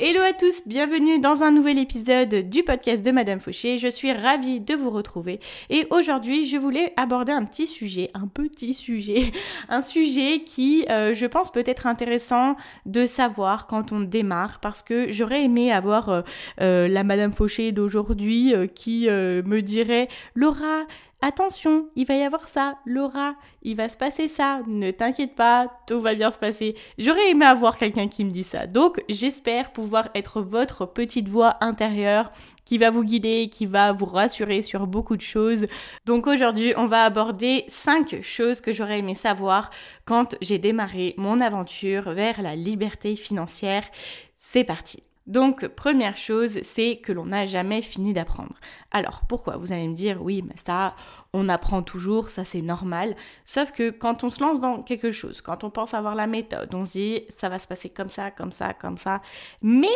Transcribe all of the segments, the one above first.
Hello à tous, bienvenue dans un nouvel épisode du podcast de Madame Fauché. Je suis ravie de vous retrouver et aujourd'hui je voulais aborder un petit sujet, un petit sujet, un sujet qui euh, je pense peut être intéressant de savoir quand on démarre parce que j'aurais aimé avoir euh, euh, la Madame Fauché d'aujourd'hui qui me dirait Laura, Attention, il va y avoir ça, Laura, il va se passer ça, ne t'inquiète pas, tout va bien se passer. J'aurais aimé avoir quelqu'un qui me dit ça. Donc, j'espère pouvoir être votre petite voix intérieure qui va vous guider, qui va vous rassurer sur beaucoup de choses. Donc aujourd'hui, on va aborder 5 choses que j'aurais aimé savoir quand j'ai démarré mon aventure vers la liberté financière. C'est parti. Donc, première chose, c'est que l'on n'a jamais fini d'apprendre. Alors, pourquoi? Vous allez me dire, oui, mais ça, on apprend toujours, ça c'est normal. Sauf que quand on se lance dans quelque chose, quand on pense avoir la méthode, on se dit, ça va se passer comme ça, comme ça, comme ça. Mais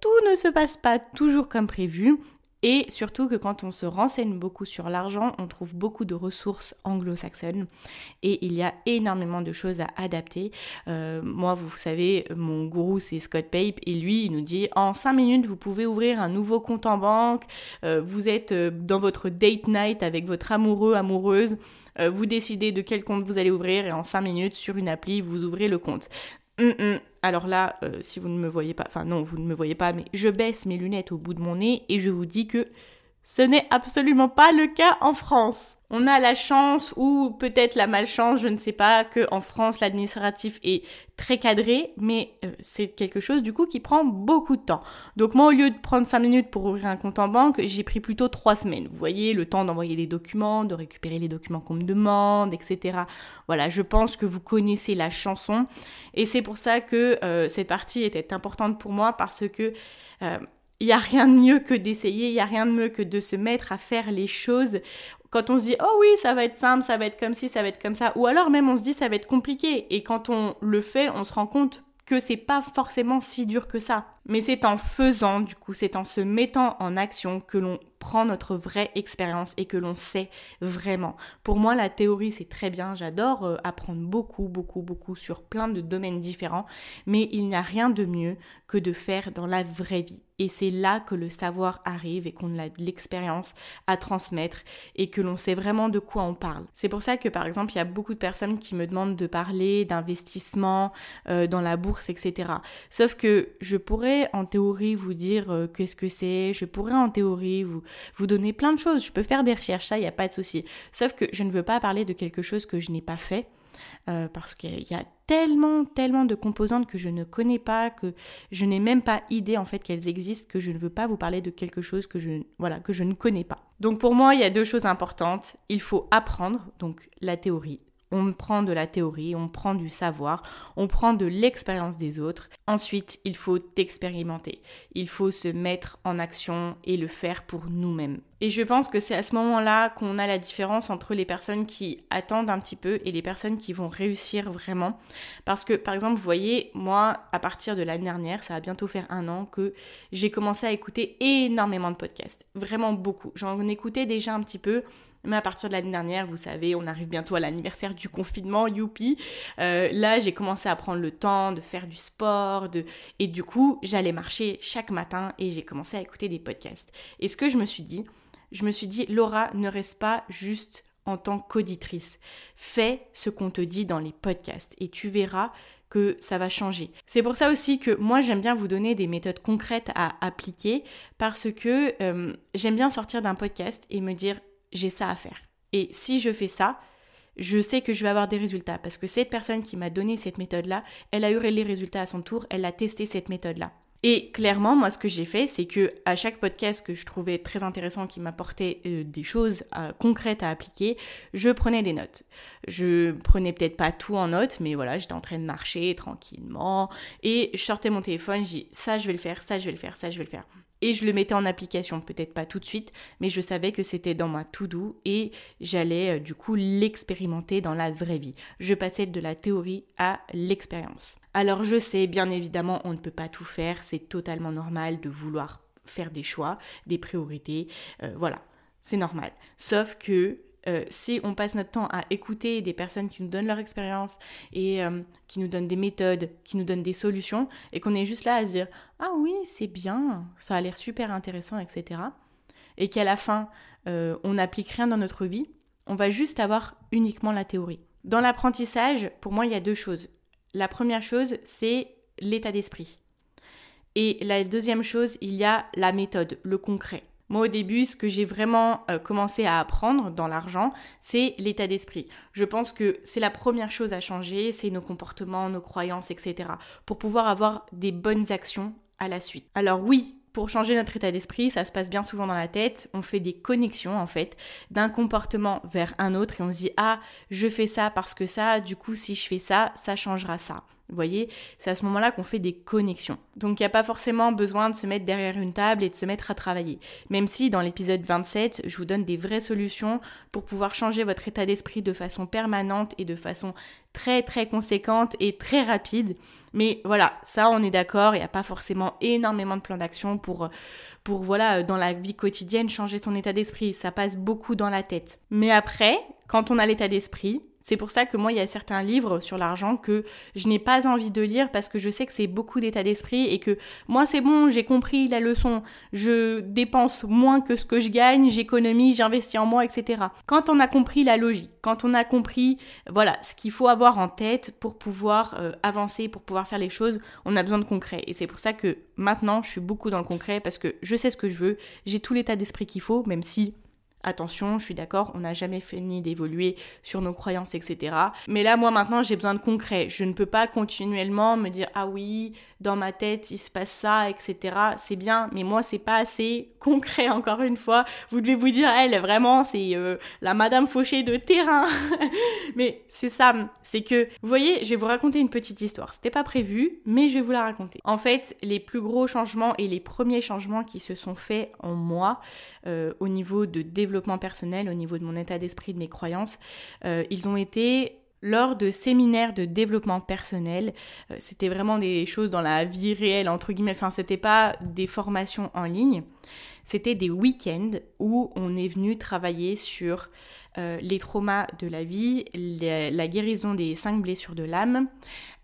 tout ne se passe pas toujours comme prévu. Et surtout que quand on se renseigne beaucoup sur l'argent, on trouve beaucoup de ressources anglo-saxonnes. Et il y a énormément de choses à adapter. Euh, moi, vous savez, mon gourou c'est Scott Pape. Et lui, il nous dit en 5 minutes, vous pouvez ouvrir un nouveau compte en banque, euh, vous êtes euh, dans votre date night avec votre amoureux, amoureuse, vous décidez de quel compte vous allez ouvrir. Et en 5 minutes sur une appli, vous ouvrez le compte. Hum, hum. Alors là, euh, si vous ne me voyez pas, enfin non, vous ne me voyez pas, mais je baisse mes lunettes au bout de mon nez et je vous dis que ce n'est absolument pas le cas en France. On a la chance ou peut-être la malchance, je ne sais pas, que en France l'administratif est très cadré, mais euh, c'est quelque chose du coup qui prend beaucoup de temps. Donc moi au lieu de prendre 5 minutes pour ouvrir un compte en banque, j'ai pris plutôt 3 semaines. Vous voyez, le temps d'envoyer des documents, de récupérer les documents qu'on me demande, etc. Voilà, je pense que vous connaissez la chanson et c'est pour ça que euh, cette partie était importante pour moi parce que euh, il n'y a rien de mieux que d'essayer, il n'y a rien de mieux que de se mettre à faire les choses. Quand on se dit, oh oui, ça va être simple, ça va être comme ci, ça va être comme ça, ou alors même on se dit, ça va être compliqué. Et quand on le fait, on se rend compte que c'est pas forcément si dur que ça. Mais c'est en faisant, du coup, c'est en se mettant en action que l'on prend notre vraie expérience et que l'on sait vraiment. Pour moi, la théorie, c'est très bien. J'adore euh, apprendre beaucoup, beaucoup, beaucoup sur plein de domaines différents. Mais il n'y a rien de mieux que de faire dans la vraie vie. Et c'est là que le savoir arrive et qu'on a de l'expérience à transmettre et que l'on sait vraiment de quoi on parle. C'est pour ça que par exemple, il y a beaucoup de personnes qui me demandent de parler d'investissement euh, dans la bourse, etc. Sauf que je pourrais en théorie vous dire euh, qu'est-ce que c'est, je pourrais en théorie vous, vous donner plein de choses, je peux faire des recherches, ça, il n'y a pas de souci. Sauf que je ne veux pas parler de quelque chose que je n'ai pas fait. Euh, parce qu'il y a tellement, tellement de composantes que je ne connais pas, que je n'ai même pas idée en fait qu'elles existent, que je ne veux pas vous parler de quelque chose que je, voilà, que je ne connais pas. Donc pour moi, il y a deux choses importantes. Il faut apprendre, donc la théorie, on prend de la théorie, on prend du savoir, on prend de l'expérience des autres. Ensuite, il faut expérimenter. Il faut se mettre en action et le faire pour nous-mêmes. Et je pense que c'est à ce moment-là qu'on a la différence entre les personnes qui attendent un petit peu et les personnes qui vont réussir vraiment. Parce que, par exemple, vous voyez, moi, à partir de l'année dernière, ça va bientôt faire un an que j'ai commencé à écouter énormément de podcasts. Vraiment beaucoup. J'en écoutais déjà un petit peu, mais à partir de l'année dernière, vous savez, on arrive bientôt à l'anniversaire du confinement, youpi. Euh, là, j'ai commencé à prendre le temps de faire du sport, de... et du coup, j'allais marcher chaque matin et j'ai commencé à écouter des podcasts. Et ce que je me suis dit, je me suis dit, Laura, ne reste pas juste en tant qu'auditrice. Fais ce qu'on te dit dans les podcasts et tu verras que ça va changer. C'est pour ça aussi que moi j'aime bien vous donner des méthodes concrètes à appliquer parce que euh, j'aime bien sortir d'un podcast et me dire j'ai ça à faire. Et si je fais ça, je sais que je vais avoir des résultats parce que cette personne qui m'a donné cette méthode-là, elle a eu les résultats à son tour, elle a testé cette méthode-là. Et clairement, moi, ce que j'ai fait, c'est que à chaque podcast que je trouvais très intéressant, qui m'apportait euh, des choses euh, concrètes à appliquer, je prenais des notes. Je prenais peut-être pas tout en notes, mais voilà, j'étais en train de marcher tranquillement et je sortais mon téléphone, dis ça, je vais le faire, ça, je vais le faire, ça, je vais le faire et je le mettais en application, peut-être pas tout de suite, mais je savais que c'était dans ma to-do et j'allais euh, du coup l'expérimenter dans la vraie vie. Je passais de la théorie à l'expérience. Alors je sais, bien évidemment, on ne peut pas tout faire, c'est totalement normal de vouloir faire des choix, des priorités, euh, voilà, c'est normal. Sauf que euh, si on passe notre temps à écouter des personnes qui nous donnent leur expérience et euh, qui nous donnent des méthodes, qui nous donnent des solutions, et qu'on est juste là à se dire Ah oui, c'est bien, ça a l'air super intéressant, etc. Et qu'à la fin, euh, on n'applique rien dans notre vie, on va juste avoir uniquement la théorie. Dans l'apprentissage, pour moi, il y a deux choses. La première chose, c'est l'état d'esprit. Et la deuxième chose, il y a la méthode, le concret. Moi, au début, ce que j'ai vraiment euh, commencé à apprendre dans l'argent, c'est l'état d'esprit. Je pense que c'est la première chose à changer, c'est nos comportements, nos croyances, etc. pour pouvoir avoir des bonnes actions à la suite. Alors oui, pour changer notre état d'esprit, ça se passe bien souvent dans la tête. On fait des connexions en fait d'un comportement vers un autre et on se dit ah je fais ça parce que ça, du coup si je fais ça, ça changera ça. Vous voyez, c'est à ce moment-là qu'on fait des connexions. Donc il n'y a pas forcément besoin de se mettre derrière une table et de se mettre à travailler. Même si dans l'épisode 27, je vous donne des vraies solutions pour pouvoir changer votre état d'esprit de façon permanente et de façon très très conséquente et très rapide. Mais voilà, ça on est d'accord, il n'y a pas forcément énormément de plans d'action pour, pour voilà, dans la vie quotidienne changer son état d'esprit. Ça passe beaucoup dans la tête. Mais après, quand on a l'état d'esprit, c'est pour ça que moi, il y a certains livres sur l'argent que je n'ai pas envie de lire parce que je sais que c'est beaucoup d'état d'esprit et que moi, c'est bon, j'ai compris la leçon. Je dépense moins que ce que je gagne, j'économise, j'investis en moi, etc. Quand on a compris la logique, quand on a compris, voilà, ce qu'il faut avoir en tête pour pouvoir euh, avancer, pour pouvoir faire les choses, on a besoin de concret. Et c'est pour ça que maintenant, je suis beaucoup dans le concret parce que je sais ce que je veux, j'ai tout l'état d'esprit qu'il faut, même si Attention, je suis d'accord, on n'a jamais fini d'évoluer sur nos croyances, etc. Mais là, moi maintenant, j'ai besoin de concret. Je ne peux pas continuellement me dire ah oui, dans ma tête, il se passe ça, etc. C'est bien, mais moi, c'est pas assez concret, encore une fois. Vous devez vous dire, elle, vraiment, c'est euh, la Madame Fauché de terrain. mais c'est ça, c'est que, vous voyez, je vais vous raconter une petite histoire. C'était pas prévu, mais je vais vous la raconter. En fait, les plus gros changements et les premiers changements qui se sont faits en moi, euh, au niveau de développement personnel, au niveau de mon état d'esprit, de mes croyances, euh, ils ont été lors de séminaires de développement personnel. Euh, c'était vraiment des choses dans la vie réelle, entre guillemets. Enfin, c'était pas des formations en ligne. C'était des week-ends où on est venu travailler sur euh, les traumas de la vie, la guérison des cinq blessures de l'âme,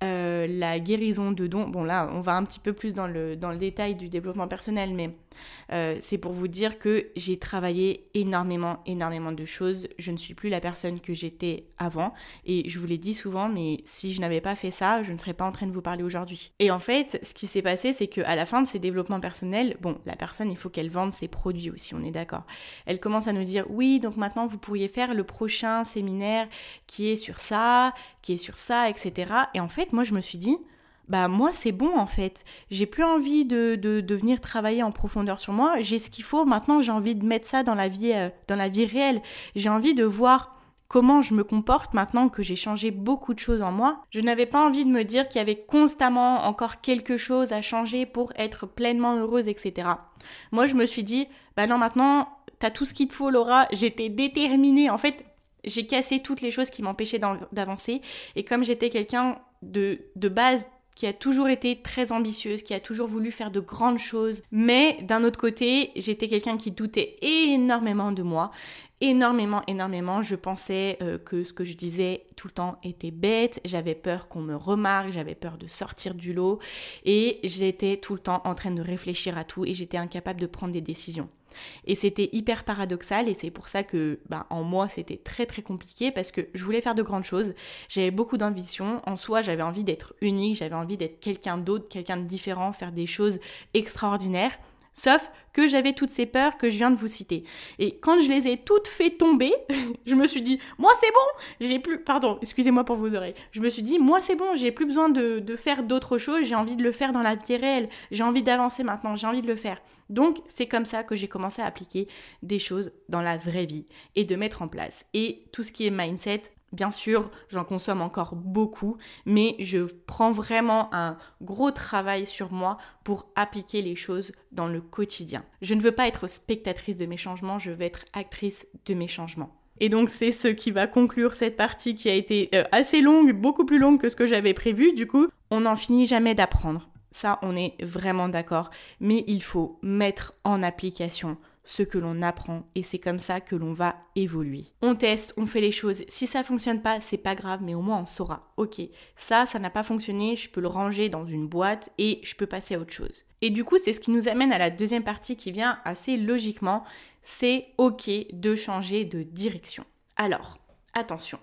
euh, la guérison de dons. Bon là, on va un petit peu plus dans le, dans le détail du développement personnel, mais euh, c'est pour vous dire que j'ai travaillé énormément, énormément de choses. Je ne suis plus la personne que j'étais avant. Et je vous l'ai dit souvent, mais si je n'avais pas fait ça, je ne serais pas en train de vous parler aujourd'hui. Et en fait, ce qui s'est passé, c'est qu'à la fin de ces développements personnels, bon, la personne, il faut qu'elle vende ses produits aussi, on est d'accord. Elle commence à nous dire, oui, donc maintenant, vous pourriez faire le prochain séminaire qui est sur ça, qui est sur ça, etc. Et en fait, moi, je me suis dit, bah moi c'est bon en fait. J'ai plus envie de, de, venir travailler en profondeur sur moi. J'ai ce qu'il faut. Maintenant j'ai envie de mettre ça dans la vie, euh, dans la vie réelle. J'ai envie de voir comment je me comporte maintenant que j'ai changé beaucoup de choses en moi. Je n'avais pas envie de me dire qu'il y avait constamment encore quelque chose à changer pour être pleinement heureuse, etc. Moi je me suis dit, bah non maintenant t'as tout ce qu'il te faut, Laura. J'étais déterminée. En fait, j'ai cassé toutes les choses qui m'empêchaient d'avancer. Et comme j'étais quelqu'un de, de base qui a toujours été très ambitieuse, qui a toujours voulu faire de grandes choses. Mais d'un autre côté, j'étais quelqu'un qui doutait énormément de moi. Énormément, énormément. Je pensais euh, que ce que je disais tout le temps était bête. J'avais peur qu'on me remarque. J'avais peur de sortir du lot. Et j'étais tout le temps en train de réfléchir à tout et j'étais incapable de prendre des décisions. Et c'était hyper paradoxal et c'est pour ça que bah, en moi c'était très très compliqué parce que je voulais faire de grandes choses, j'avais beaucoup d'ambition, en soi j'avais envie d'être unique, j'avais envie d'être quelqu'un d'autre, quelqu'un de différent, faire des choses extraordinaires. Sauf que j'avais toutes ces peurs que je viens de vous citer. Et quand je les ai toutes fait tomber, je me suis dit, moi c'est bon, j'ai plus, pardon, excusez-moi pour vos oreilles, je me suis dit, moi c'est bon, j'ai plus besoin de, faire d'autres choses, j'ai envie de le faire dans la vie réelle, j'ai envie d'avancer maintenant, j'ai envie de le faire. Donc c'est comme ça que j'ai commencé à appliquer des choses dans la vraie vie et de mettre en place. Et tout ce qui est mindset, Bien sûr, j'en consomme encore beaucoup, mais je prends vraiment un gros travail sur moi pour appliquer les choses dans le quotidien. Je ne veux pas être spectatrice de mes changements, je veux être actrice de mes changements. Et donc c'est ce qui va conclure cette partie qui a été euh, assez longue, beaucoup plus longue que ce que j'avais prévu. Du coup, on n'en finit jamais d'apprendre. Ça, on est vraiment d'accord. Mais il faut mettre en application ce que l'on apprend et c'est comme ça que l'on va évoluer. On teste, on fait les choses. Si ça fonctionne pas, c'est pas grave, mais au moins on saura. Ok, ça, ça n'a pas fonctionné, je peux le ranger dans une boîte et je peux passer à autre chose. Et du coup, c'est ce qui nous amène à la deuxième partie qui vient assez logiquement. C'est ok de changer de direction. Alors, attention.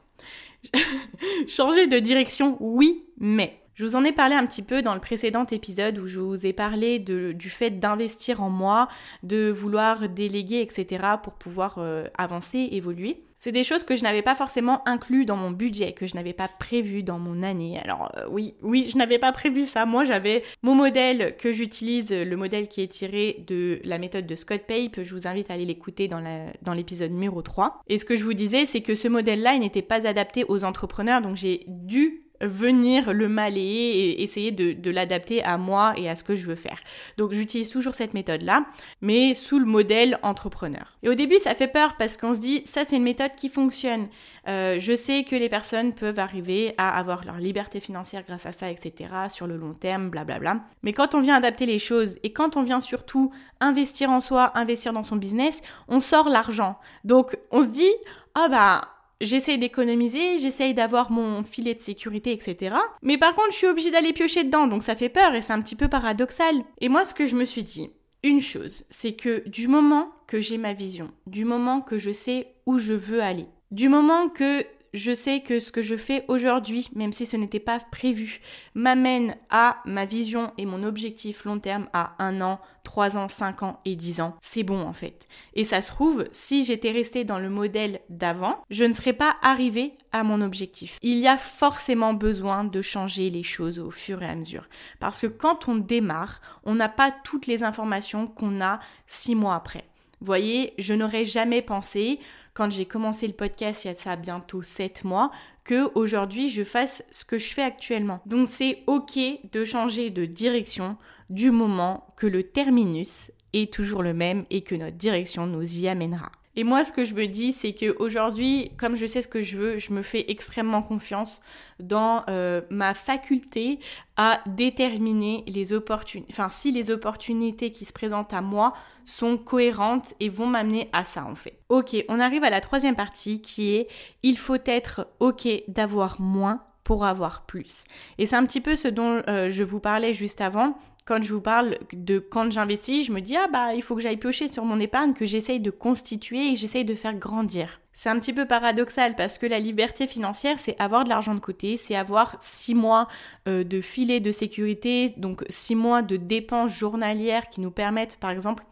changer de direction, oui, mais je vous en ai parlé un petit peu dans le précédent épisode où je vous ai parlé du fait d'investir en moi, de vouloir déléguer, etc. pour pouvoir euh, avancer, évoluer. C'est des choses que je n'avais pas forcément inclus dans mon budget, que je n'avais pas prévu dans mon année. Alors euh, oui, oui, je n'avais pas prévu ça. Moi, j'avais mon modèle que j'utilise, le modèle qui est tiré de la méthode de Scott Pape. Je vous invite à aller l'écouter dans l'épisode numéro 3. Et ce que je vous disais, c'est que ce modèle-là, il n'était pas adapté aux entrepreneurs, donc j'ai dû venir le maler et essayer de, l'adapter à moi et à ce que je veux faire. Donc j'utilise toujours cette méthode-là, mais sous le modèle entrepreneur. Et au début, ça fait peur parce qu'on se dit, ça c'est une méthode qui fonctionne. Euh, je sais que les personnes peuvent arriver à avoir leur liberté financière grâce à ça, etc., sur le long terme, blablabla. Mais quand on vient adapter les choses et quand on vient surtout investir en soi, investir dans son business, on sort l'argent. Donc on se dit, ah bah J'essaye d'économiser, j'essaye d'avoir mon filet de sécurité, etc. Mais par contre, je suis obligée d'aller piocher dedans, donc ça fait peur et c'est un petit peu paradoxal. Et moi, ce que je me suis dit, une chose, c'est que du moment que j'ai ma vision, du moment que je sais où je veux aller, du moment que je sais que ce que je fais aujourd'hui, même si ce n'était pas prévu, m'amène à ma vision et mon objectif long terme à un an, trois ans, cinq ans et dix ans. C'est bon en fait. Et ça se trouve, si j'étais restée dans le modèle d'avant, je ne serais pas arrivée à mon objectif. Il y a forcément besoin de changer les choses au fur et à mesure. Parce que quand on démarre, on n'a pas toutes les informations qu'on a six mois après. Voyez, je n'aurais jamais pensé, quand j'ai commencé le podcast il y a ça bientôt 7 mois, que aujourd'hui je fasse ce que je fais actuellement. Donc c'est ok de changer de direction du moment que le terminus est toujours le même et que notre direction nous y amènera. Et moi, ce que je me dis, c'est qu'aujourd'hui, comme je sais ce que je veux, je me fais extrêmement confiance dans euh, ma faculté à déterminer les opportunités, enfin si les opportunités qui se présentent à moi sont cohérentes et vont m'amener à ça en fait. Ok, on arrive à la troisième partie qui est il faut être ok d'avoir moins pour avoir plus. Et c'est un petit peu ce dont euh, je vous parlais juste avant quand je vous parle de quand j'investis, je me dis ah bah il faut que j'aille piocher sur mon épargne que j'essaye de constituer et j'essaye de faire grandir. C'est un petit peu paradoxal parce que la liberté financière, c'est avoir de l'argent de côté, c'est avoir six mois euh, de filet de sécurité, donc six mois de dépenses journalières qui nous permettent, par exemple,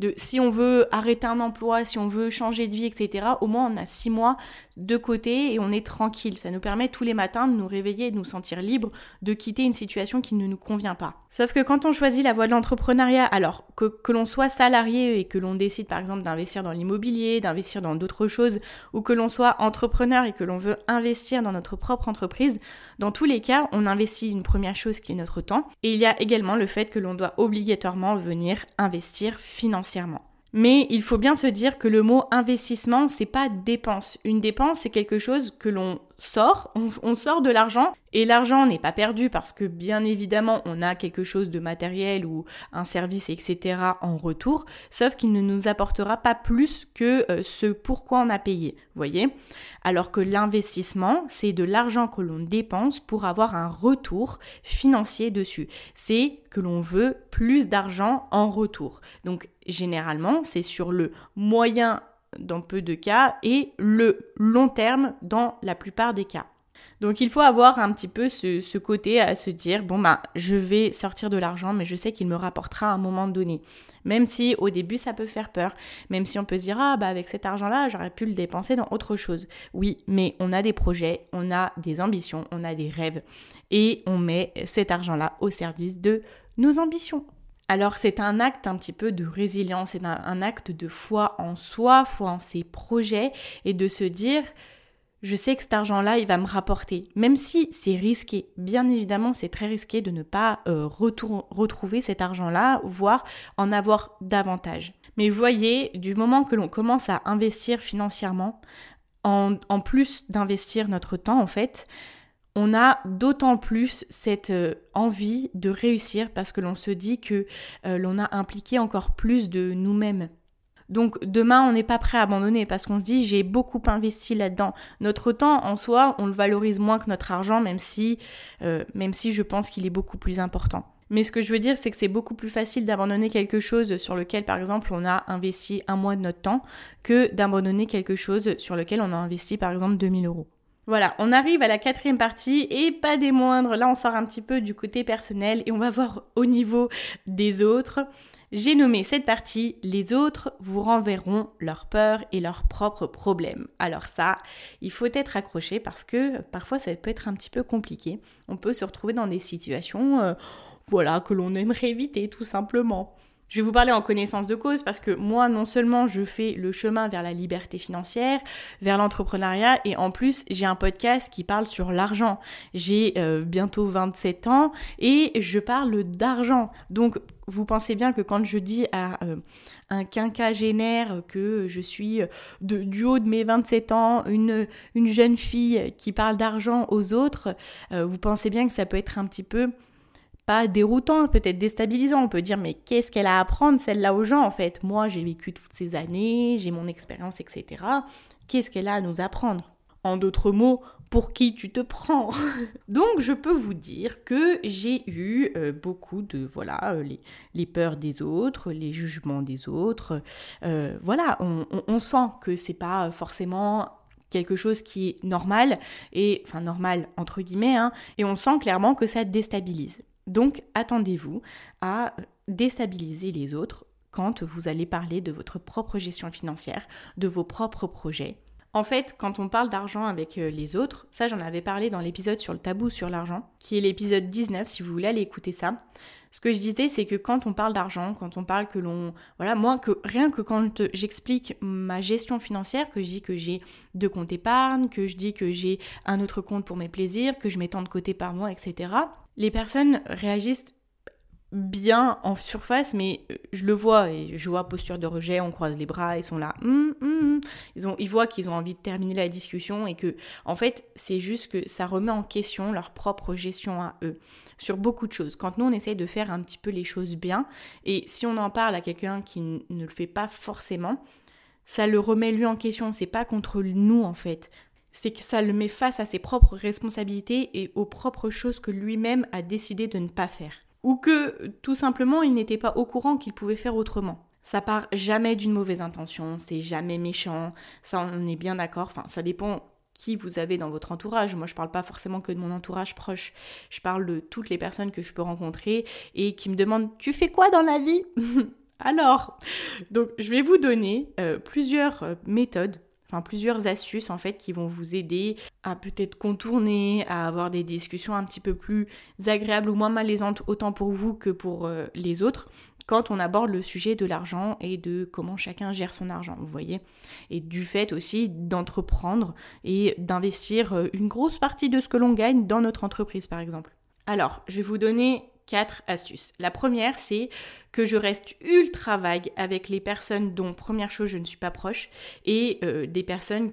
de si on veut arrêter un emploi, si on veut changer de vie, etc. Au moins, on a six mois de côté et on est tranquille. Ça nous permet tous les matins de nous réveiller de nous sentir libres, de quitter une situation qui ne nous convient pas. Sauf que quand on choisit la voie de l'entrepreneuriat, alors que, que l'on soit salarié et que l'on décide, par exemple, d'investir dans l'immobilier, d'investir dans d'autres choses ou que l'on soit entrepreneur et que l'on veut investir dans notre propre entreprise, dans tous les cas, on investit une première chose qui est notre temps. Et il y a également le fait que l'on doit obligatoirement venir investir financièrement. Mais il faut bien se dire que le mot investissement, c'est pas dépense. Une dépense, c'est quelque chose que l'on sort, on, sort de l'argent et l'argent n'est pas perdu parce que bien évidemment on a quelque chose de matériel ou un service etc en retour, sauf qu'il ne nous apportera pas plus que euh, ce pourquoi on a payé, voyez Alors que l'investissement c'est de l'argent que l'on dépense pour avoir un retour financier dessus. C'est que l'on veut plus d'argent en retour. Donc généralement c'est sur le moyen dans peu de cas et le long terme dans la plupart des cas. Donc il faut avoir un petit peu ce, côté à se dire, bon bah je vais sortir de l'argent, mais je sais qu'il me rapportera à un moment donné. Même si au début ça peut faire peur, même si on peut se dire, ah bah avec cet argent-là, j'aurais pu le dépenser dans autre chose. Oui, mais on a des projets, on a des ambitions, on a des rêves, et on met cet argent-là au service de nos ambitions. Alors c'est un acte un petit peu de résilience, c'est un acte de foi en soi, foi en ses projets, et de se dire, je sais que cet argent-là, il va me rapporter. Même si c'est risqué, bien évidemment, c'est très risqué de ne pas euh, retrouver cet argent-là, voire en avoir davantage. Mais voyez, du moment que l'on commence à investir financièrement, en, plus d'investir notre temps, en fait, on a d'autant plus cette euh, envie de réussir parce que l'on se dit que euh, l'on a impliqué encore plus de nous-mêmes donc demain, on n'est pas prêt à abandonner parce qu'on se dit j'ai beaucoup investi là-dedans. Notre temps en soi, on le valorise moins que notre argent, même si, euh, même si je pense qu'il est beaucoup plus important. Mais ce que je veux dire, c'est que c'est beaucoup plus facile d'abandonner quelque chose sur lequel, par exemple, on a investi un mois de notre temps que d'abandonner quelque chose sur lequel on a investi, par exemple, 2000 euros. Voilà, on arrive à la quatrième partie et pas des moindres. Là, on sort un petit peu du côté personnel et on va voir au niveau des autres. J'ai nommé cette partie Les autres vous renverront leurs peurs et leurs propres problèmes. Alors ça, il faut être accroché parce que parfois ça peut être un petit peu compliqué. On peut se retrouver dans des situations euh, voilà que l'on aimerait éviter tout simplement. Je vais vous parler en connaissance de cause parce que moi, non seulement je fais le chemin vers la liberté financière, vers l'entrepreneuriat, et en plus, j'ai un podcast qui parle sur l'argent. J'ai euh, bientôt 27 ans et je parle d'argent. Donc, vous pensez bien que quand je dis à euh, un quinquagénaire que je suis de, du haut de mes 27 ans, une, une jeune fille qui parle d'argent aux autres, euh, vous pensez bien que ça peut être un petit peu pas déroutant, peut-être déstabilisant. On peut dire, mais qu'est-ce qu'elle a à apprendre, celle-là, aux gens, en fait? Moi, j'ai vécu toutes ces années, j'ai mon expérience, etc. Qu'est-ce qu'elle a à nous apprendre? En d'autres mots, pour qui tu te prends? Donc, je peux vous dire que j'ai eu euh, beaucoup de, voilà, euh, les, peurs des autres, les jugements des autres. Euh, voilà, on, sent que c'est pas forcément quelque chose qui est normal et enfin normal entre guillemets hein, et on sent clairement que ça déstabilise. Donc attendez-vous à déstabiliser les autres quand vous allez parler de votre propre gestion financière, de vos propres projets. En fait, quand on parle d'argent avec euh, les autres, ça j'en avais parlé dans l'épisode sur le tabou sur l'argent, qui est l'épisode 19 si vous voulez aller écouter ça. Ce que je disais, c'est que quand on parle d'argent, quand on parle que l'on... Voilà, moi, que, rien que quand j'explique ma gestion financière, que je dis que j'ai deux comptes épargne, que je dis que j'ai un autre compte pour mes plaisirs, que je mets tant de côté par mois, etc., les personnes réagissent bien en surface, mais euh, je le vois et je vois posture de rejet, on croise les bras, ils sont là, hum, hum. ils ont, ils voient qu'ils ont envie de terminer la discussion et que, en fait, c'est juste que ça remet en question leur propre gestion à eux sur beaucoup de choses. Quand nous on essaye de faire un petit peu les choses bien et si on en parle à quelqu'un qui ne le fait pas forcément, ça le remet lui en question. C'est pas contre nous en fait c'est que ça le met face à ses propres responsabilités et aux propres choses que lui-même a décidé de ne pas faire. Ou que tout simplement il n'était pas au courant qu'il pouvait faire autrement. Ça part jamais d'une mauvaise intention, c'est jamais méchant, ça on est bien d'accord, enfin ça dépend qui vous avez dans votre entourage. Moi, je parle pas forcément que de mon entourage proche. Je parle de toutes les personnes que je peux rencontrer et qui me demandent Tu fais quoi dans la vie Alors, donc, je vais vous donner euh, plusieurs euh, méthodes plusieurs astuces en fait qui vont vous aider à peut-être contourner, à avoir des discussions un petit peu plus agréables ou moins malaisantes autant pour vous que pour euh, les autres quand on aborde le sujet de l'argent et de comment chacun gère son argent, vous voyez. Et du fait aussi d'entreprendre et d'investir euh, une grosse partie de ce que l'on gagne dans notre entreprise par exemple. Alors, je vais vous donner quatre astuces. La première, c'est que je reste ultra vague avec les personnes dont, première chose, je ne suis pas proche et euh, des personnes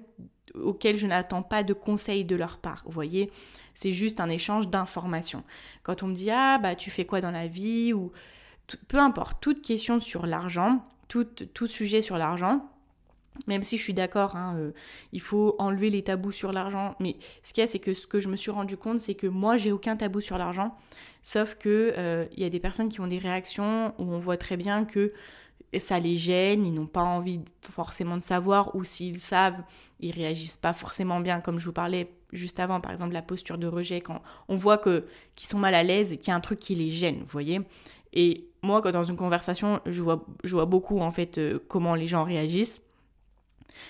auxquelles je n'attends pas de conseils de leur part. Vous voyez, c'est juste un échange d'informations. Quand on me dit ah bah tu fais quoi dans la vie ou peu importe, toute question sur l'argent, tout, tout sujet sur l'argent, même si je suis d'accord, hein, euh, il faut enlever les tabous sur l'argent. Mais ce qu'il y a, c'est que ce que je me suis rendu compte, c'est que moi, j'ai aucun tabou sur l'argent. Sauf que euh, il y a des personnes qui ont des réactions où on voit très bien que ça les gêne, ils n'ont pas envie forcément de savoir, ou s'ils savent, ils réagissent pas forcément bien, comme je vous parlais juste avant, par exemple la posture de rejet, quand on voit que qu'ils sont mal à l'aise et qu'il y a un truc qui les gêne, vous voyez. Et moi, quand dans une conversation, je vois, je vois beaucoup en fait euh, comment les gens réagissent.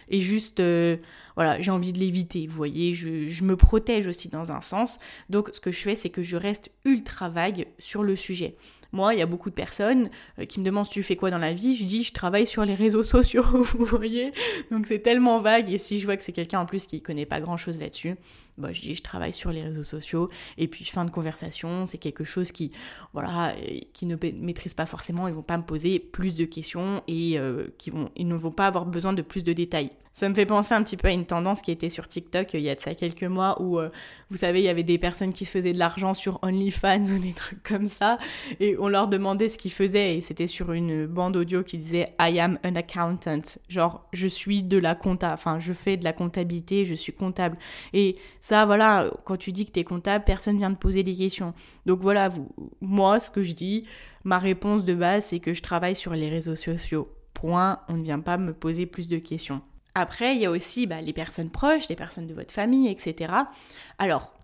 Et juste, euh, voilà, j'ai envie de l'éviter, vous voyez, je, me protège aussi dans un sens. Donc ce que je fais, c'est que je reste ultra vague sur le sujet. Moi, il y a beaucoup de personnes euh, qui me demandent si tu fais quoi dans la vie? Je dis, je travaille sur les réseaux sociaux, vous voyez. Donc c'est tellement vague. Et si je vois que c'est quelqu'un en plus qui connaît pas grand chose là-dessus, bah, je dis, je travaille sur les réseaux sociaux. Et puis fin de conversation, c'est quelque chose qui, voilà, qui ne maîtrise pas forcément. Ils vont pas me poser plus de questions et euh, qui vont, ils ne vont pas avoir besoin de plus de détails. Ça me fait penser un petit peu à une tendance qui était sur TikTok il y a de ça quelques mois où, euh, vous savez, il y avait des personnes qui faisaient de l'argent sur OnlyFans ou des trucs comme ça et on leur demandait ce qu'ils faisaient et c'était sur une bande audio qui disait I am an accountant. Genre, je suis de la compta, enfin, je fais de la comptabilité, je suis comptable. Et voilà, quand tu dis que tu es comptable, personne vient te poser des questions. Donc voilà, vous, moi, ce que je dis, ma réponse de base, c'est que je travaille sur les réseaux sociaux. Point, on ne vient pas me poser plus de questions. Après, il y a aussi bah, les personnes proches, les personnes de votre famille, etc. Alors,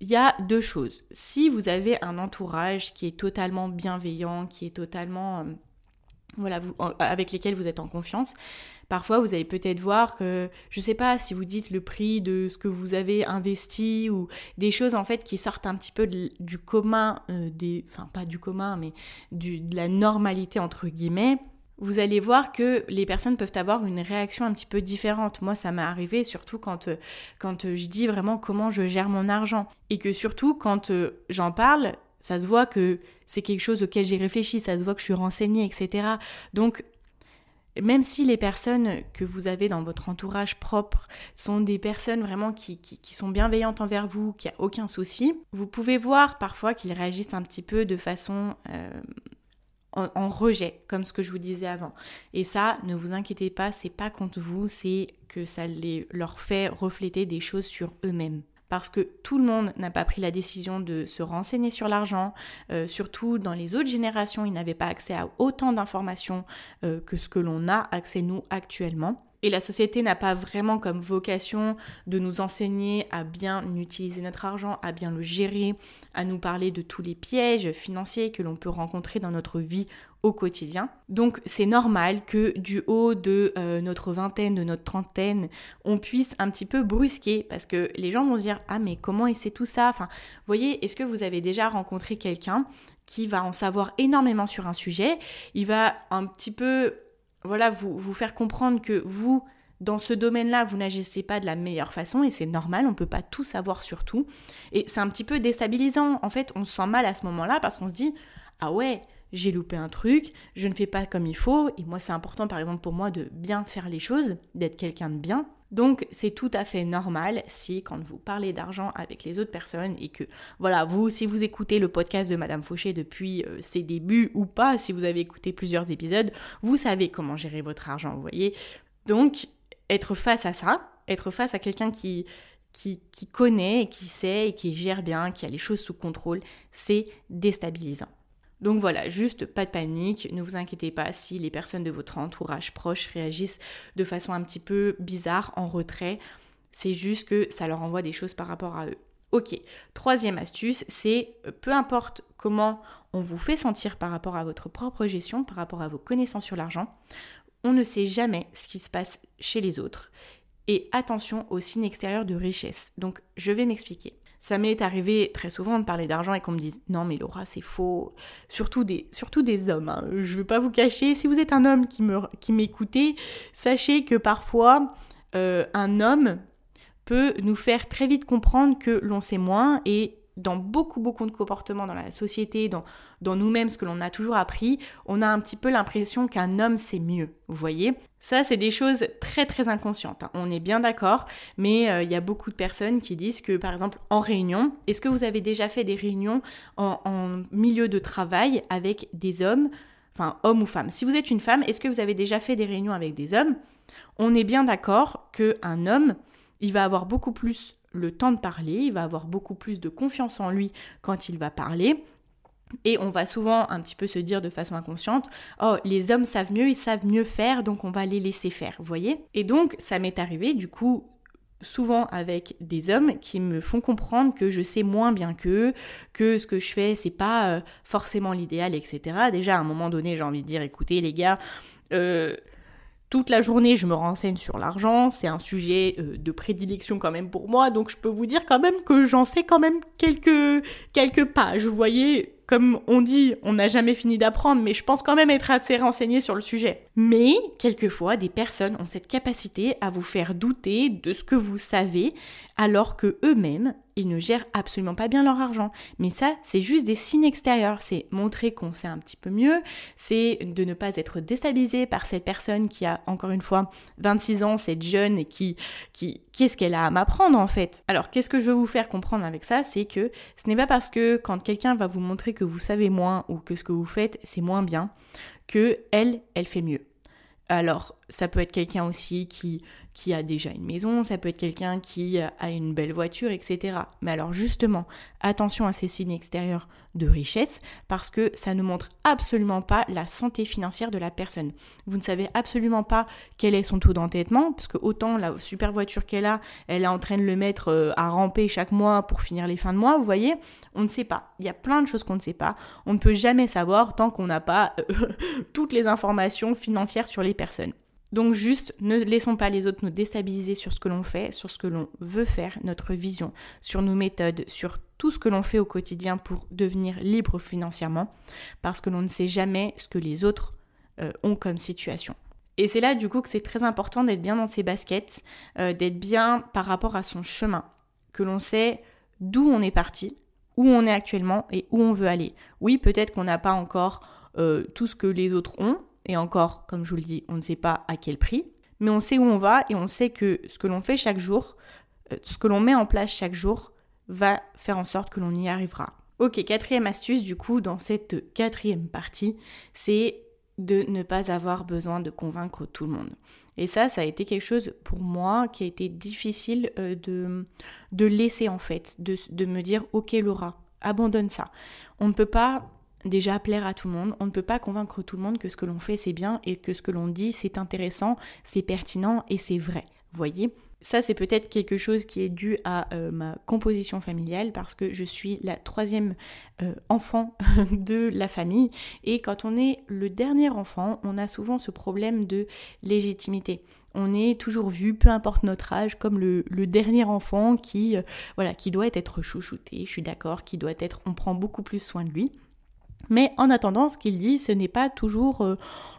il y a deux choses. Si vous avez un entourage qui est totalement bienveillant, qui est totalement... Voilà, avec lesquels vous êtes en confiance, parfois vous allez peut-être voir que, je ne sais pas, si vous dites le prix de ce que vous avez investi ou des choses en fait qui sortent un petit peu du commun, euh, des, enfin pas du commun, mais du, de la normalité entre guillemets, vous allez voir que les personnes peuvent avoir une réaction un petit peu différente. Moi, ça m'est arrivé surtout quand, euh, quand euh, je dis vraiment comment je gère mon argent. Et que surtout quand j'en parle, ça se voit que c'est quelque chose auquel j'ai réfléchi, ça se voit que je suis renseignée, etc. Donc, même si les personnes que vous avez dans votre entourage propre sont des personnes vraiment qui, qui, sont bienveillantes envers vous, qui a aucun souci, vous pouvez voir parfois qu'ils réagissent un petit peu de façon en, rejet, comme ce que je vous disais avant. Et ça, ne vous inquiétez pas, c'est pas contre vous, c'est que ça les, leur fait refléter des choses sur eux-mêmes parce que tout le monde n'a pas pris la décision de se renseigner sur l'argent. Euh, surtout dans les autres générations, ils n'avaient pas accès à autant d'informations euh, que ce que l'on a accès nous actuellement. Et la société n'a pas vraiment comme vocation de nous enseigner à bien utiliser notre argent, à bien le gérer, à nous parler de tous les pièges financiers que l'on peut rencontrer dans notre vie au quotidien. Donc c'est normal que du haut de euh, notre vingtaine, de notre trentaine, on puisse un petit peu brusquer parce que les gens vont se dire ah mais comment est-ce tout ça? Enfin, voyez, est-ce que vous avez déjà rencontré quelqu'un qui va en savoir énormément sur un sujet? Il va un petit peu voilà, vous, vous faire comprendre que vous, dans ce domaine-là, vous n'agissez pas de la meilleure façon et c'est normal, on ne peut pas tout savoir sur tout. Et c'est un petit peu déstabilisant. En fait, on se sent mal à ce moment-là parce qu'on se dit Ah ouais, j'ai loupé un truc, je ne fais pas comme il faut. Et moi, c'est important, par exemple, pour moi de bien faire les choses, d'être quelqu'un de bien. Donc c'est tout à fait normal si quand vous parlez d'argent avec les autres personnes et que voilà, vous si vous écoutez le podcast de Madame Fauché depuis euh, ses débuts ou pas, si vous avez écouté plusieurs épisodes, vous savez comment gérer votre argent, vous voyez. Donc être face à ça, être face à quelqu'un qui qui, qui connaît et qui sait et qui gère bien, qui a les choses sous contrôle, c'est déstabilisant. Donc voilà, juste pas de panique, ne vous inquiétez pas si les personnes de votre entourage proche réagissent de façon un petit peu bizarre, en retrait. C'est juste que ça leur envoie des choses par rapport à eux. Ok, troisième astuce, c'est euh, peu importe comment on vous fait sentir par rapport à votre propre gestion, par rapport à vos connaissances sur l'argent, on ne sait jamais ce qui se passe chez les autres. Et attention aux signes extérieurs de richesse. Donc je vais m'expliquer. Ça m'est arrivé très souvent de parler d'argent et qu'on me dise non mais Laura c'est faux, surtout des, surtout des hommes. Hein. Je ne veux pas vous cacher, si vous êtes un homme qui m'écoutez, qui sachez que parfois euh, un homme peut nous faire très vite comprendre que l'on sait moins et dans beaucoup, beaucoup de comportements dans la société, dans, nous-mêmes, ce que l'on a toujours appris, on a un petit peu l'impression qu'un homme c'est mieux. Vous voyez Ça, c'est des choses très, très inconscientes. Hein. On est bien d'accord, mais euh, il y a beaucoup de personnes qui disent que, par exemple, en réunion, est-ce que vous avez déjà fait des réunions en, en milieu de travail avec des hommes, enfin, hommes ou femmes? Si vous êtes une femme, est-ce que vous avez déjà fait des réunions avec des hommes? On est bien d'accord qu'un homme, il va avoir beaucoup plus le temps de parler, il va avoir beaucoup plus de confiance en lui quand il va parler. Et on va souvent un petit peu se dire de façon inconsciente, oh, les hommes savent mieux, ils savent mieux faire, donc on va les laisser faire, vous voyez? Et donc, ça m'est arrivé, du coup, souvent avec des hommes qui me font comprendre que je sais moins bien qu'eux, que ce que je fais c'est pas euh, forcément l'idéal, etc. Déjà à un moment donné j'ai envie de dire écoutez les gars, euh, toute la journée je me renseigne sur l'argent, c'est un sujet euh, de prédilection quand même pour moi, donc je peux vous dire quand même que j'en sais quand même quelques, quelques pages, vous voyez comme on dit, on n'a jamais fini d'apprendre, mais je pense quand même être assez renseigné sur le sujet. Mais, quelquefois, des personnes ont cette capacité à vous faire douter de ce que vous savez, alors que eux-mêmes, ils ne gèrent absolument pas bien leur argent. Mais ça, c'est juste des signes extérieurs. C'est montrer qu'on sait un petit peu mieux, c'est de ne pas être déstabilisé par cette personne qui a, encore une fois, 26 ans, cette jeune et qui, qui, qu'est-ce qu'elle a à m'apprendre en fait? Alors, qu'est-ce que je veux vous faire comprendre avec ça, c'est que ce n'est pas parce que quand quelqu'un va vous montrer vous savez moins ou que ce que vous faites, c'est moins bien, que elle, elle fait mieux. Alors, ça peut être quelqu'un aussi qui, qui a déjà une maison, ça peut être quelqu'un qui a une belle voiture, etc. Mais alors justement, attention à ces signes extérieurs de richesse parce que ça ne montre absolument pas la santé financière de la personne. Vous ne savez absolument pas quel est son taux d'entêtement parce que autant la super voiture qu'elle a, elle est en train de le mettre euh, à ramper chaque mois pour finir les fins de mois, vous voyez, on ne sait pas. Il y a plein de choses qu'on ne sait pas. On ne peut jamais savoir tant qu'on n'a pas euh, toutes les informations financières sur les personnes. Donc juste, ne laissons pas les autres nous déstabiliser sur ce que l'on fait, sur ce que l'on veut faire, notre vision, sur nos méthodes, sur tout ce que l'on fait au quotidien pour devenir libre financièrement, parce que l'on ne sait jamais ce que les autres euh, ont comme situation. Et c'est là du coup que c'est très important d'être bien dans ses baskets, euh, d'être bien par rapport à son chemin, que l'on sait d'où on est parti, où on est actuellement et où on veut aller. Oui, peut-être qu'on n'a pas encore euh, tout ce que les autres ont, et encore, comme je vous le dis, on ne sait pas à quel prix, mais on sait où on va et on sait que ce que l'on fait chaque jour, euh, ce que l'on met en place chaque jour, va faire en sorte que l'on y arrivera. Ok, quatrième astuce du coup dans cette quatrième partie, c'est de ne pas avoir besoin de convaincre tout le monde. Et ça, ça a été quelque chose pour moi qui a été difficile euh, de, de laisser en fait, de, de me dire ok Laura, abandonne ça. On ne peut pas déjà plaire à tout le monde. On ne peut pas convaincre tout le monde que ce que l'on fait c'est bien et que ce que l'on dit c'est intéressant, c'est pertinent et c'est vrai. Voyez? Ça, c'est peut-être quelque chose qui est dû à euh, ma composition familiale parce que je suis la troisième euh, enfant de la famille. Et quand on est le dernier enfant, on a souvent ce problème de légitimité. On est toujours vu, peu importe notre âge, comme le, dernier enfant qui, euh, voilà, qui doit être chouchouté. Je suis d'accord, qui doit être, on prend beaucoup plus soin de lui. Mais en attendant, ce qu'il dit, ce n'est pas toujours euh,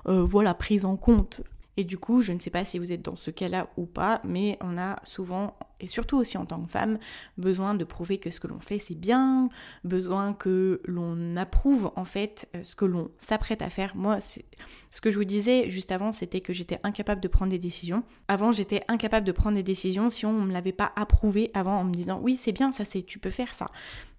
euh, voilà, pris en compte. Et du coup, je ne sais pas si vous êtes dans ce cas-là ou pas, mais on a souvent, et surtout aussi en tant que femme, besoin de prouver que ce que l'on fait c'est bien, besoin que l'on approuve en fait euh, ce que l'on s'apprête à faire. Moi, ce que je vous disais juste avant, c'était que j'étais incapable de prendre des décisions. Avant, j'étais incapable de prendre des décisions si on ne me l'avait pas approuvé avant en me disant oui, c'est bien, ça c'est, tu peux faire ça.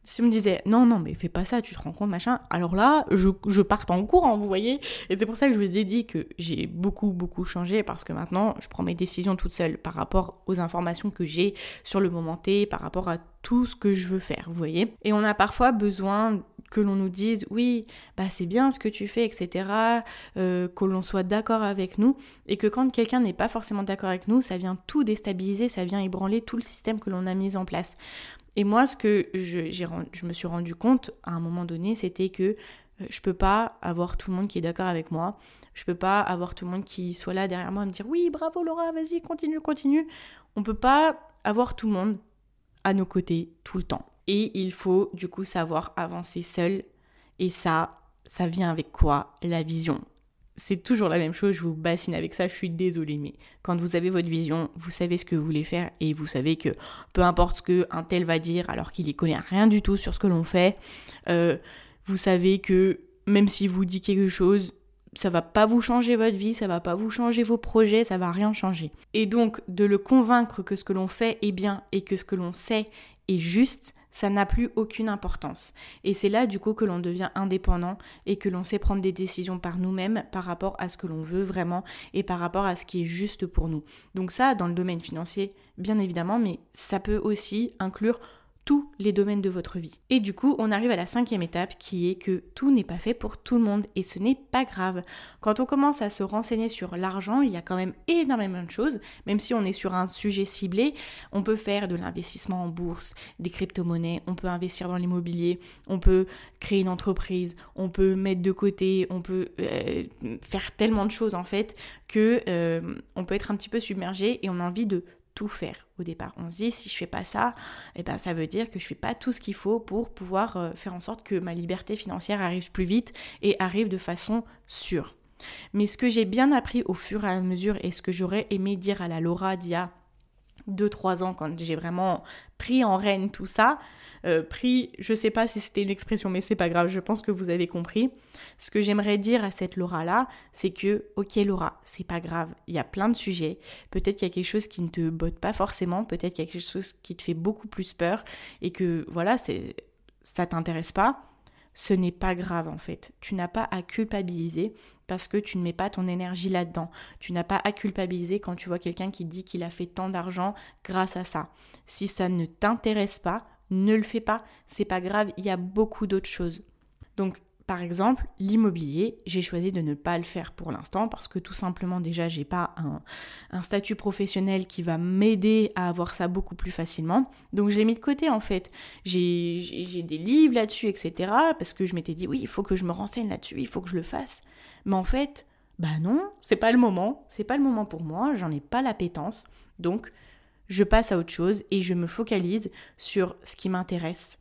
Si on me disait non, non, mais fais pas ça, tu te rends compte, machin, alors là, je, je parte en courant, vous voyez. Et c'est pour ça que je vous ai dit que j'ai beaucoup, beaucoup changé parce que maintenant, je prends mes décisions toute seule par rapport aux informations que j'ai sur le moment T, par rapport à tout ce que je veux faire, vous voyez. Et on a parfois besoin que l'on nous dise oui, bah c'est bien ce que tu fais, etc. Euh, que l'on soit d'accord avec nous et que quand quelqu'un n'est pas forcément d'accord avec nous, ça vient tout déstabiliser, ça vient ébranler tout le système que l'on a mis en place. Et moi, ce que je, me suis rendu compte à un moment donné, c'était que euh, je peux pas avoir tout le monde qui est d'accord avec moi. Je peux pas avoir tout le monde qui soit là derrière moi et me dire oui, bravo Laura, vas-y, continue, continue. On peut pas avoir tout le monde à nos côtés tout le temps. Et il faut du coup savoir avancer seul. Et ça, ça vient avec quoi? La vision c'est toujours la même chose, je vous bassine avec ça, je suis désolée, mais quand vous avez votre vision, vous savez ce que vous voulez faire et vous savez que peu importe ce qu'un tel va dire alors qu'il y connaît rien du tout sur ce que l'on fait, euh, vous savez que même s'il vous dit quelque chose, ça va pas vous changer votre vie, ça va pas vous changer vos projets, ça va rien changer. Et donc de le convaincre que ce que l'on fait est bien et que ce que l'on sait est juste, ça n'a plus aucune importance. Et c'est là du coup que l'on devient indépendant et que l'on sait prendre des décisions par nous-mêmes par rapport à ce que l'on veut vraiment et par rapport à ce qui est juste pour nous. Donc ça, dans le domaine financier, bien évidemment, mais ça peut aussi inclure tous les domaines de votre vie. Et du coup, on arrive à la cinquième étape qui est que tout n'est pas fait pour tout le monde et ce n'est pas grave. Quand on commence à se renseigner sur l'argent, il y a quand même énormément de choses, même si on est sur un sujet ciblé, on peut faire de l'investissement en bourse, des crypto-monnaies, on peut investir dans l'immobilier, on peut créer une entreprise, on peut mettre de côté, on peut euh, faire tellement de choses en fait que euh, on peut être un petit peu submergé et on a envie de tout faire au départ. On se dit si je fais pas ça, eh ben ça veut dire que je fais pas tout ce qu'il faut pour pouvoir euh, faire en sorte que ma liberté financière arrive plus vite et arrive de façon sûre. Mais ce que j'ai bien appris au fur et à mesure et ce que j'aurais aimé dire à la Laura d'il y a 2-3 ans quand j'ai vraiment pris en règne tout ça, euh, pris, je sais pas si c'était une expression, mais c'est pas grave, je pense que vous avez compris. Ce que j'aimerais dire à cette Laura-là, c'est que, ok Laura, c'est pas grave, il y a plein de sujets, peut-être qu'il y a quelque chose qui ne te botte pas forcément, peut-être qu'il y a quelque chose qui te fait beaucoup plus peur, et que, voilà, c'est, ça t'intéresse pas, ce n'est pas grave en fait. Tu n'as pas à culpabiliser parce que tu ne mets pas ton énergie là-dedans. Tu n'as pas à culpabiliser quand tu vois quelqu'un qui dit qu'il a fait tant d'argent grâce à ça. Si ça ne t'intéresse pas, ne le fais pas, c'est pas grave, il y a beaucoup d'autres choses. Donc par exemple, l'immobilier, j'ai choisi de ne pas le faire pour l'instant parce que tout simplement déjà j'ai pas un, statut professionnel qui va m'aider à avoir ça beaucoup plus facilement. Donc je l'ai mis de côté en fait. J'ai des livres là-dessus, etc. Parce que je m'étais dit oui, il faut que je me renseigne là-dessus, il faut que je le fasse. Mais en fait, bah non, c'est pas le moment, c'est pas le moment pour moi, j'en ai pas l'appétence. Donc je passe à autre chose et je me focalise sur ce qui m'intéresse.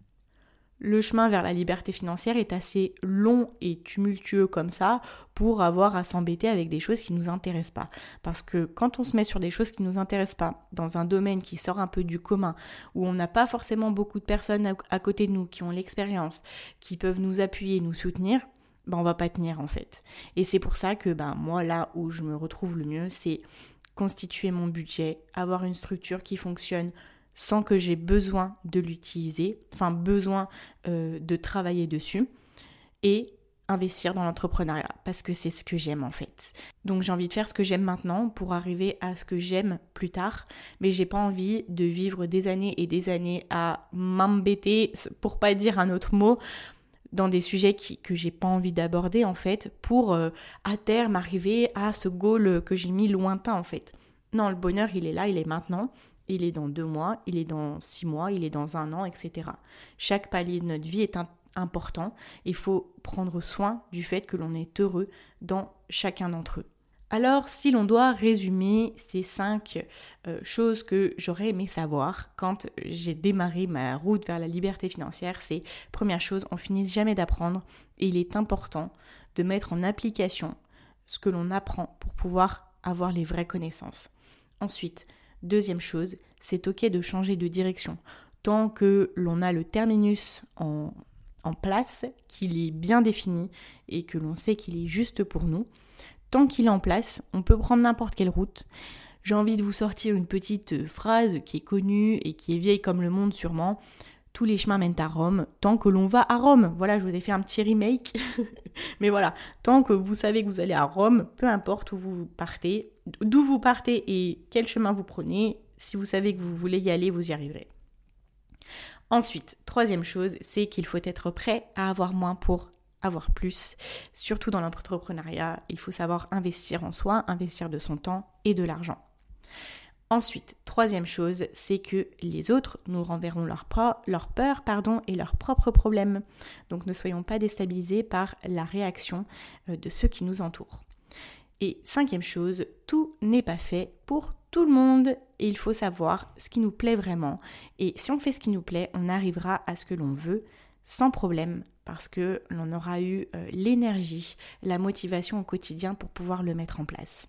Le chemin vers la liberté financière est assez long et tumultueux comme ça pour avoir à s'embêter avec des choses qui ne nous intéressent pas. Parce que quand on se met sur des choses qui ne nous intéressent pas, dans un domaine qui sort un peu du commun, où on n'a pas forcément beaucoup de personnes à côté de nous qui ont l'expérience, qui peuvent nous appuyer, nous soutenir, ben on va pas tenir en fait. Et c'est pour ça que ben moi là où je me retrouve le mieux, c'est constituer mon budget, avoir une structure qui fonctionne sans que j'ai besoin de l'utiliser, enfin besoin euh, de travailler dessus, et investir dans l'entrepreneuriat parce que c'est ce que j'aime en fait. Donc j'ai envie de faire ce que j'aime maintenant pour arriver à ce que j'aime plus tard, mais j'ai pas envie de vivre des années et des années à m'embêter, pour pas dire un autre mot, dans des sujets qui, que j'ai pas envie d'aborder en fait pour euh, à terme arriver à ce goal que j'ai mis lointain en fait. Non, le bonheur il est là, il est maintenant, il est dans deux mois, il est dans six mois, il est dans un an, etc. Chaque palier de notre vie est important. Il faut prendre soin du fait que l'on est heureux dans chacun d'entre eux. Alors, si l'on doit résumer ces cinq euh, choses que j'aurais aimé savoir quand j'ai démarré ma route vers la liberté financière, c'est première chose, on finit jamais d'apprendre et il est important de mettre en application ce que l'on apprend pour pouvoir avoir les vraies connaissances. Ensuite, deuxième chose, c'est ok de changer de direction. Tant que l'on a le terminus en, place, qu'il est bien défini et que l'on sait qu'il est juste pour nous, tant qu'il est en place, on peut prendre n'importe quelle route. J'ai envie de vous sortir une petite phrase qui est connue et qui est vieille comme le monde sûrement. Tous les chemins mènent à Rome, tant que l'on va à Rome. Voilà, je vous ai fait un petit remake. Mais voilà, tant que vous savez que vous allez à Rome, peu importe où vous partez, d'où vous partez et quel chemin vous prenez, si vous savez que vous voulez y aller, vous y arriverez. Ensuite, troisième chose, c'est qu'il faut être prêt à avoir moins pour avoir plus. Surtout dans l'entrepreneuriat, il faut savoir investir en soi, investir de son temps et de l'argent. Ensuite, troisième chose, c'est que les autres nous renverront leur, leur peur et leurs propres problèmes. Donc ne soyons pas déstabilisés par la réaction euh, de ceux qui nous entourent. Et cinquième chose, tout n'est pas fait pour tout le monde et il faut savoir ce qui nous plaît vraiment. Et si on fait ce qui nous plaît, on arrivera à ce que l'on veut sans problème parce que l'on aura eu euh, l'énergie, la motivation au quotidien pour pouvoir le mettre en place.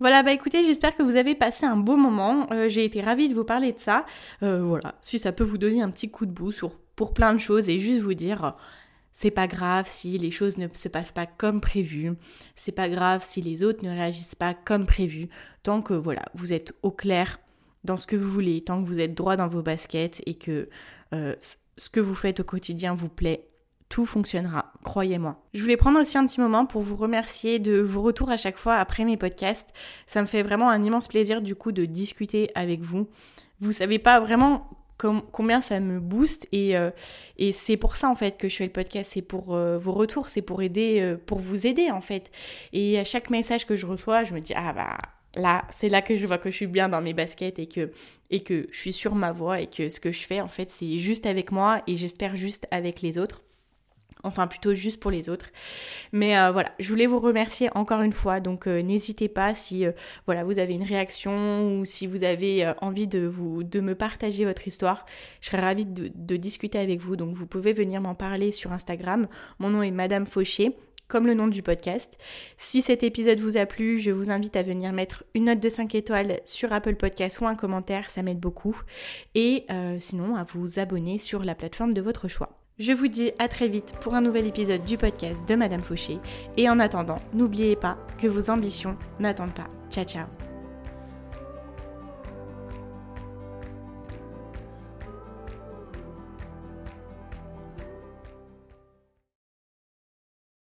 Voilà, bah écoutez, j'espère que vous avez passé un beau moment. Euh, j'ai été ravie de vous parler de ça. Euh, voilà, si ça peut vous donner un petit coup de boost pour plein de choses et juste vous dire, c'est pas grave si les choses ne se passent pas comme prévu. C'est pas grave si les autres ne réagissent pas comme prévu. Tant que voilà, vous êtes au clair dans ce que vous voulez, tant que vous êtes droit dans vos baskets et que euh, ce que vous faites au quotidien vous plaît, tout fonctionnera, croyez-moi. Je voulais prendre aussi un petit moment pour vous remercier de vos retours à chaque fois après mes podcasts. Ça me fait vraiment un immense plaisir du coup de discuter avec vous. Vous savez pas vraiment combien ça me booste et, euh, et c'est pour ça en fait que je fais le podcast, c'est pour euh, vos retours, c'est pour aider, euh, pour vous aider en fait. Et à chaque message que je reçois, je me dis ah bah là, c'est là que je vois que je suis bien dans mes baskets et que, et que je suis sur ma voie et que ce que je fais en fait c'est juste avec moi et j'espère juste avec les autres enfin plutôt juste pour les autres. Mais euh, voilà, je voulais vous remercier encore une fois, donc euh, n'hésitez pas si euh, voilà vous avez une réaction ou si vous avez envie de vous de me partager votre histoire, je serais ravie de, de discuter avec vous. Donc vous pouvez venir m'en parler sur Instagram. Mon nom est Madame Fauché comme le nom du podcast. Si cet épisode vous a plu, je vous invite à venir mettre une note de 5 étoiles sur Apple Podcast ou un commentaire, ça m'aide beaucoup. Et sinon, à vous abonner sur la plateforme de votre choix. Je vous dis à très vite pour un nouvel épisode du podcast de Madame Fauché. Et en attendant, n'oubliez pas que vos ambitions n'attendent pas. Ciao ciao